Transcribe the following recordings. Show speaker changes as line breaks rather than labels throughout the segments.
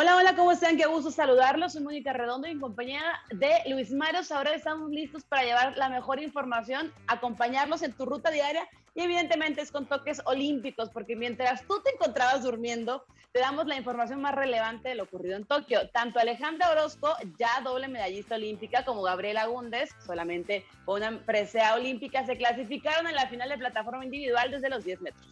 Hola, hola, ¿cómo están? Qué gusto saludarlos. Soy Mónica Redondo y en compañía de Luis Mario Ahora estamos listos para llevar la mejor información, acompañarlos en tu ruta diaria y evidentemente es con toques olímpicos, porque mientras tú te encontrabas durmiendo, te damos la información más relevante de lo ocurrido en Tokio. Tanto Alejandra Orozco, ya doble medallista olímpica, como Gabriela Gundes, solamente con una presea olímpica, se clasificaron en la final de plataforma individual desde los 10 metros.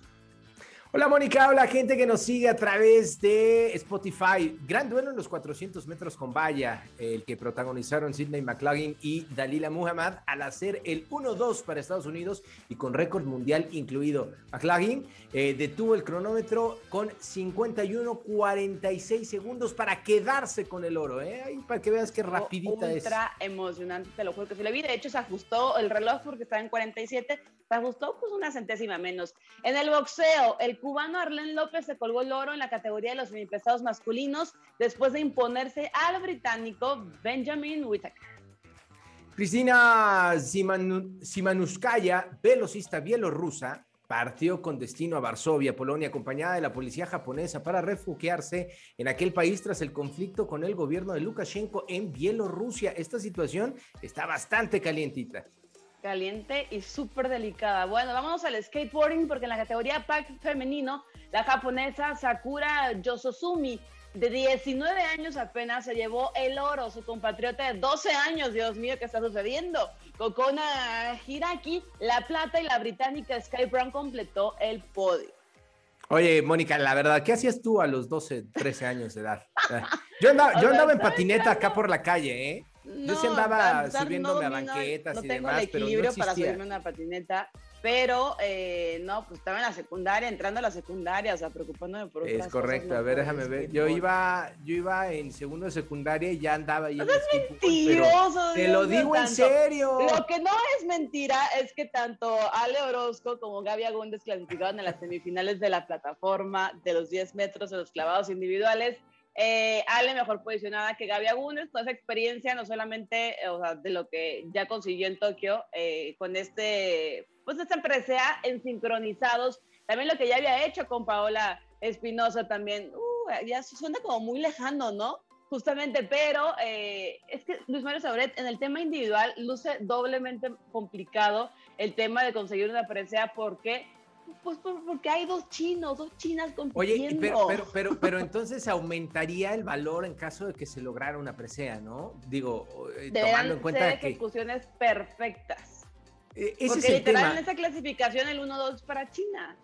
Hola Mónica, hola gente que nos sigue a través de Spotify. Gran duelo en los 400 metros con valla, el que protagonizaron Sidney McLaughlin y Dalila Muhammad al hacer el 1-2 para Estados Unidos y con récord mundial incluido. McLaughlin eh, detuvo el cronómetro con 51-46 segundos para quedarse con el oro. ¿eh? para que veas qué rapidita
es. Ultra emocionante, te lo juro que se le vi. De hecho, se ajustó el reloj porque estaba en 47, se ajustó pues una centésima menos. En el boxeo, el cubano Arlen López se colgó el oro en la categoría de los semipesados masculinos después de imponerse al británico Benjamin Whittaker.
Cristina Simanuskaya, velocista bielorrusa, partió con destino a Varsovia, Polonia, acompañada de la policía japonesa para refugiarse en aquel país tras el conflicto con el gobierno de Lukashenko en Bielorrusia. Esta situación está bastante calientita
caliente y súper delicada. Bueno, vamos al skateboarding porque en la categoría pack femenino, la japonesa Sakura Yososumi, de 19 años apenas, se llevó el oro. Su compatriota de 12 años, Dios mío, ¿qué está sucediendo? Kokona Hiraki, la plata y la británica Sky Brown completó el podio.
Oye, Mónica, la verdad, ¿qué hacías tú a los 12, 13 años de edad? Yo andaba, yo andaba en patineta acá por la calle, ¿eh? Yo sí andaba subiéndome a banquetas y demás,
el equilibrio para subirme una patineta, pero eh, no, pues estaba en la secundaria, entrando a la secundaria, o sea, preocupándome por
otras Es correcto, a ver, déjame ver. Yo iba, yo iba en segundo de secundaria y ya andaba ahí.
No es mentiroso.
Te lo digo en serio.
Lo que no es mentira es que tanto Ale Orozco como Gaby Agúndez clasificaron en las semifinales de la plataforma de los 10 metros de los clavados individuales eh, Ale mejor posicionada que Gaby Agunes, toda esa experiencia, no solamente o sea, de lo que ya consiguió en Tokio, eh, con este, pues esta presea en sincronizados, también lo que ya había hecho con Paola Espinosa también, uh, ya suena como muy lejano, ¿no? Justamente, pero eh, es que Luis Mario Sabret en el tema individual luce doblemente complicado el tema de conseguir una presea porque pues porque hay dos chinos, dos chinas compitiendo.
Oye, pero, pero, pero, pero entonces aumentaría el valor en caso de que se lograra una presea, ¿no? Digo,
eh, tomando en cuenta ser ejecuciones perfectas. E, ese porque es el literal en esa clasificación el 1-2 para China.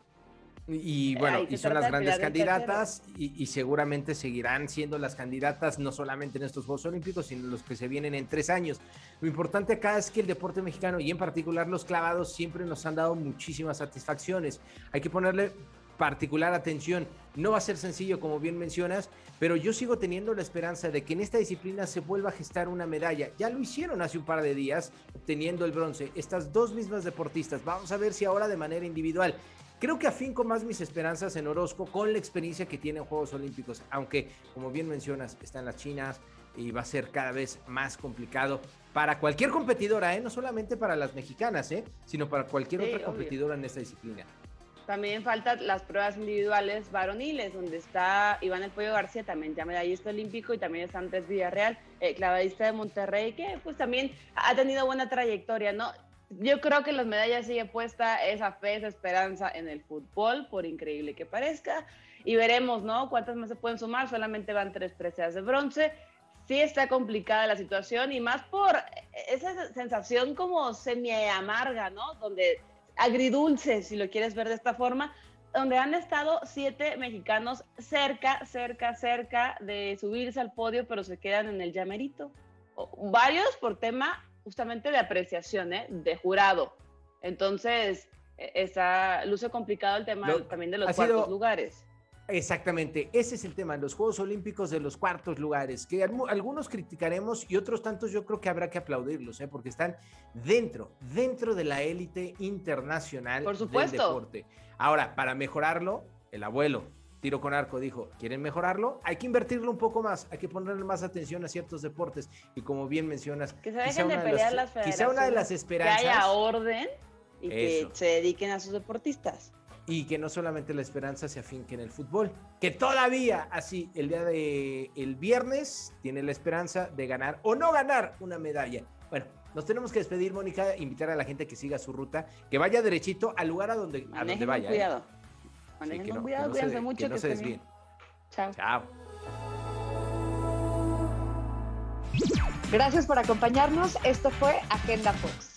Y bueno, y son las grandes candidatas y, seguramente seguirán siendo las candidatas no solamente en estos Juegos Olímpicos, sino los que se vienen en tres años. Lo importante acá es que el deporte mexicano y en particular los clavados siempre nos han dado muchísimas satisfacciones. Hay que ponerle particular atención. No va a ser sencillo, como bien mencionas, pero yo sigo teniendo la esperanza de que en esta disciplina se vuelva a gestar una medalla. Ya lo hicieron hace un par de días, obteniendo el bronce. Estas dos mismas deportistas. Vamos a ver si ahora de manera individual. Creo que afinco más mis esperanzas en Orozco con la experiencia que tiene en Juegos Olímpicos, aunque como bien mencionas, están las chinas y va a ser cada vez más complicado para cualquier competidora, ¿eh? no solamente para las mexicanas, ¿eh? sino para cualquier otra competidora en esta disciplina.
También faltan las pruebas individuales varoniles, donde está Iván El Pollo García, también ya medallista olímpico, y también está Andrés Villarreal, eh, clavadista de Monterrey, que pues también ha tenido buena trayectoria, ¿no? Yo creo que las medallas sigue puesta esa fe, esa esperanza en el fútbol, por increíble que parezca. Y veremos, ¿no? Cuántas más se pueden sumar. Solamente van tres preseas de bronce. Sí está complicada la situación y más por esa sensación como semi amarga, ¿no? Donde agridulce, si lo quieres ver de esta forma, donde han estado siete mexicanos cerca, cerca, cerca de subirse al podio, pero se quedan en el llamerito. Varios por tema justamente de apreciación, ¿eh? de jurado. Entonces, e, está, luce complicado el tema también de los cuartos lugares.
Exactamente, ese es el tema, los Juegos Olímpicos de los cuartos lugares, que algunos criticaremos y otros tantos yo creo que habrá que aplaudirlos, ¿eh? porque están dentro, dentro de la élite internacional
Por supuesto.
del deporte. Ahora, para mejorarlo, el abuelo, tiro con arco dijo, ¿quieren mejorarlo? Hay que invertirlo un poco más, hay que ponerle más atención a ciertos deportes y como bien mencionas,
que se dejen de pelear las
quizá una de las esperanzas.
Que haya orden y que se dediquen a sus deportistas.
Y que no solamente la esperanza se afinque en el fútbol, que todavía así el día de el viernes tiene la esperanza de ganar o no ganar una medalla. Bueno, nos tenemos que despedir, Mónica, invitar a la gente que siga su ruta, que vaya derechito al lugar a donde, a donde vaya.
¿eh? Cuidado. Manejen cuidado, cuídense mucho.
Que no se desvíen.
Chao.
Chao.
Gracias por acompañarnos. Esto fue Agenda Fox.